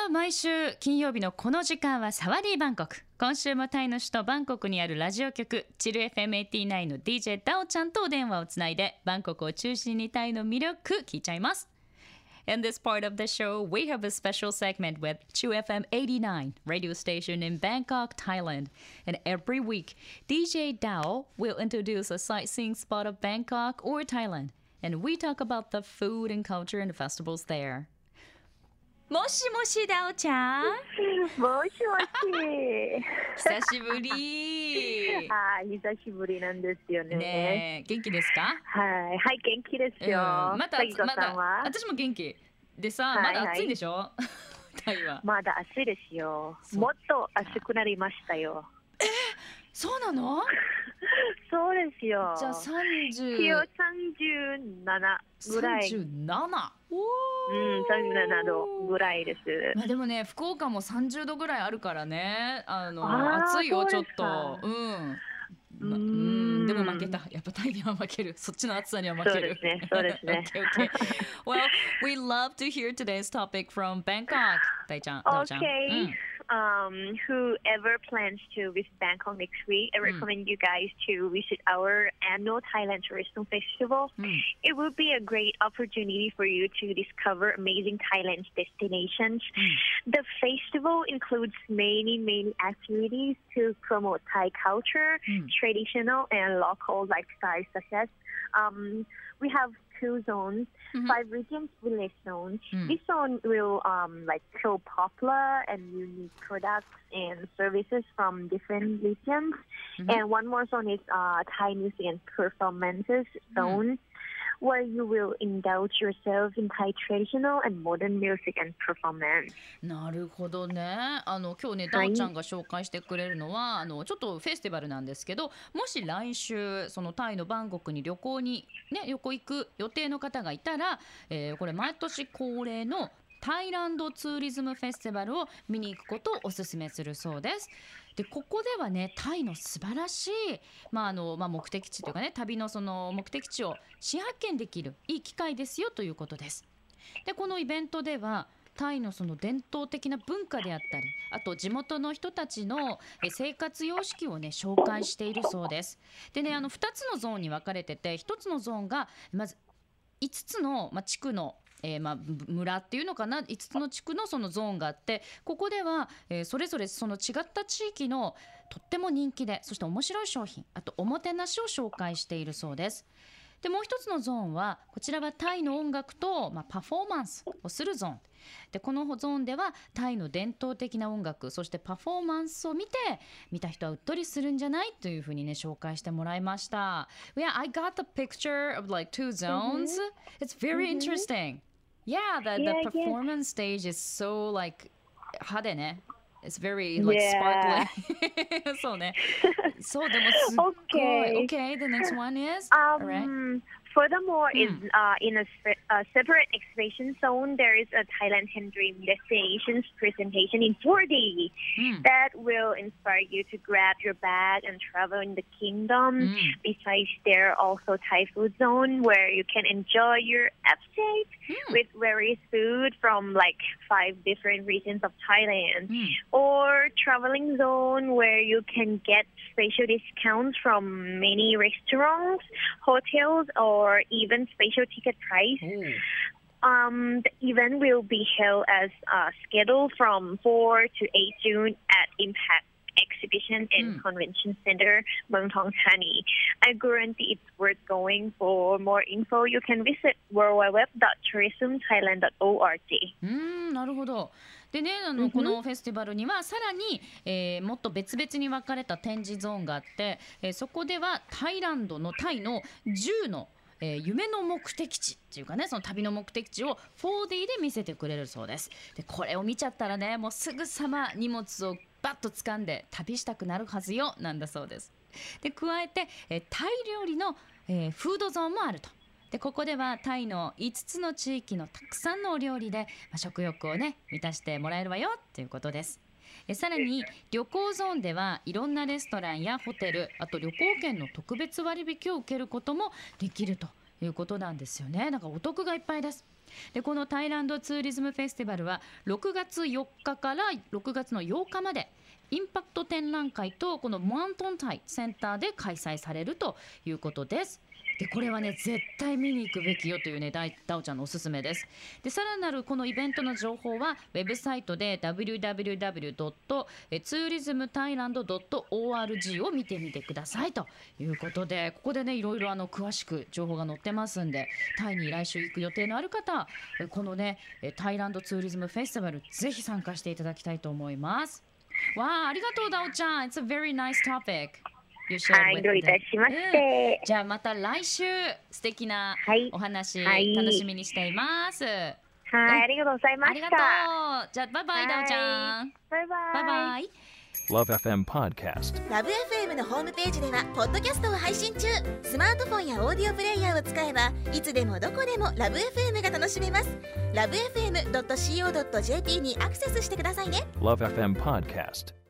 あ毎週金曜日のこの時間はサワディーバンコク今週もタイの首都バンコクにあるラジオ局チル FM89 の DJ ダオちゃんとお電話をつないでバンコクを中心にタイの魅力聞いちゃいます In this part of the show, we have a special segment with Chu FM 89, radio station in Bangkok, Thailand. And every week, DJ Dao will introduce a sightseeing spot of Bangkok or Thailand. And we talk about the food and culture and festivals there. もしもしダオちゃん？もしもし。久しぶりあー 久しぶりなんですよね。ねえ元気ですか？はい、はい、元気ですよ。うんまたまださんは？私も元気でさ、はいまだ暑いんでしょ？タイはまだ暑いですよ。もっと暑くなりましたよ。そうなの？そうですよ。じゃあ30気温三十七ぐらい。37おうん、三十七度ぐらいです。まあでもね福岡も30度ぐらいあるからね。あのあー暑いよちょっそううん。まうん。でも負けた。やっぱタイには負ける。そっちの暑さには負ける。そうですねそうですね。Okay, okay. Well we love to hear today's topic from Bangkok 大ちゃん大ちゃん。Okay. うん Um, whoever plans to visit Bangkok next week, I recommend you guys to visit our annual Thailand Tourism Festival. うん It would be a great opportunity for you to discover amazing Thailand destinations. The festival includes many, many activities to promote Thai culture, Mm. traditional and local lifestyles such as um, we have two zones, Mhm. five regions, village zones. Mm. This zone will um, like show popular and unique products and services from different regions. Mhm. And one more zone is uh, Thai music and performances zone, where you will indulge yourself in Thai traditional and modern music and performance. なるほどねあの今日ねダはいオちゃんが紹介してくれるのは、あのちょっとフェスティバルなんですけどもし来週そのタイのバンコクに旅行にね旅行行く予定の方がいたら、えーこれ毎年恒例のタイランドツーリズムフェスティバルを見に行くことをお勧めするそうです。でここではねタイの素晴らしい、まああのまあ、目的地というかね旅のその目的地を新発見できるいい機会ですよということです。でこのイベントではタイのその伝統的な文化であったりあと地元の人たちのえ生活様式をね紹介しているそうです。でねあの2つのゾーンに分かれてて1つのゾーンがまず5つの、まあ、地区のえーまあ、ぶ村っていうのかな？5つの地区のそのゾーンがあってここでは、えーそれぞれその違った地域のとっても人気でそして面白い商品あとおもてなしを紹介しているそうです。でもう一つのゾーンはこちらはタイの音楽と、まあ、パフォーマンスをするゾーン。でこのゾーンではタイの伝統的な音楽そしてパフォーマンスを見て見た人はうっとりするんじゃない？というふうにね紹介してもらいました。Yeah, I got the picture of like two zones、It's very interesting Yeah, the, the Yeah, yeah. performance stage is so like 派手ね It's very like Yeah. sparkly そうねそうでもすっごい Okay. Okay, the next one is Um, Alright. Furthermore, is Mm. uh, in a, a separate exhibition zone, there is a Thailand Ten Dream Destinations presentation in 4D Mm. that will inspire you to grab your bag and travel in the kingdom. Mm. Besides, there are also Thai food zone where you can enjoy your appetite Mm. with various food from like five different regions of Thailand. Mm. Or traveling zone where you can get special discounts from many restaurants, hotels, or even special ticket price. Oh. Um, the event will be held as uh, scheduled from 4 to 8 June at Impact Exhibition and Mm. Convention Center, Muang Thong Thani. I guarantee it's worth going. For more info, you can visit んなるほど。でねあの、このフェスティバルにはさらに、えーもっと別々に分かれた展示ゾーンがあって、えーそこではタイランドのタイの10のえー夢の目的地っていうかねその旅の目的地を 4D で見せてくれるそうです。でこれを見ちゃったらねもうすぐさま荷物をバッと掴んで旅したくなるはずよなんだそうです。で加えて、えータイ料理の、えーフードゾーンもあると。でここではタイの5つの地域のたくさんのお料理で、まあ、食欲をね満たしてもらえるわよということです。えさらに旅行ゾーンではいろんなレストランやホテルあと旅行券の特別割引を受けることもできるということなんですよね。だからお得がいっぱいです。でこのタイランドツーリズムフェスティバルは6月4日から6月の8日までインパクト展覧会とこのモアントンタイセンターで開催されるということです。でこれはね絶対見に行くべきよというねダオちゃんのおすすめです。でさらなるこのイベントの情報はウェブサイトで www.tourismthailand.org を見てみてくださいということでここでねいろいろあの詳しく情報が載ってますんでタイに来週行く予定のある方このねタイランドツーリズムフェスティバルぜひ参加していただきたいと思います。わあありがとうダオちゃん It's a very nice topic はい、どういたしましうんて。じゃあまた来週素敵なはいお話はい楽しみにしています。はい、ありがとうございまありがとした。う。じゃあバイバイダオちゃん。バイバイ。バイバイ。Love FM Podcast. ラブ f m のホームページではポッドキャストを配信中スマートフォンやオーディオプレイヤーを使えばいつでもどこでもラブ f m が楽しめますラブ FM.co.jp にアクセスしてくださいね Love FM Podcast.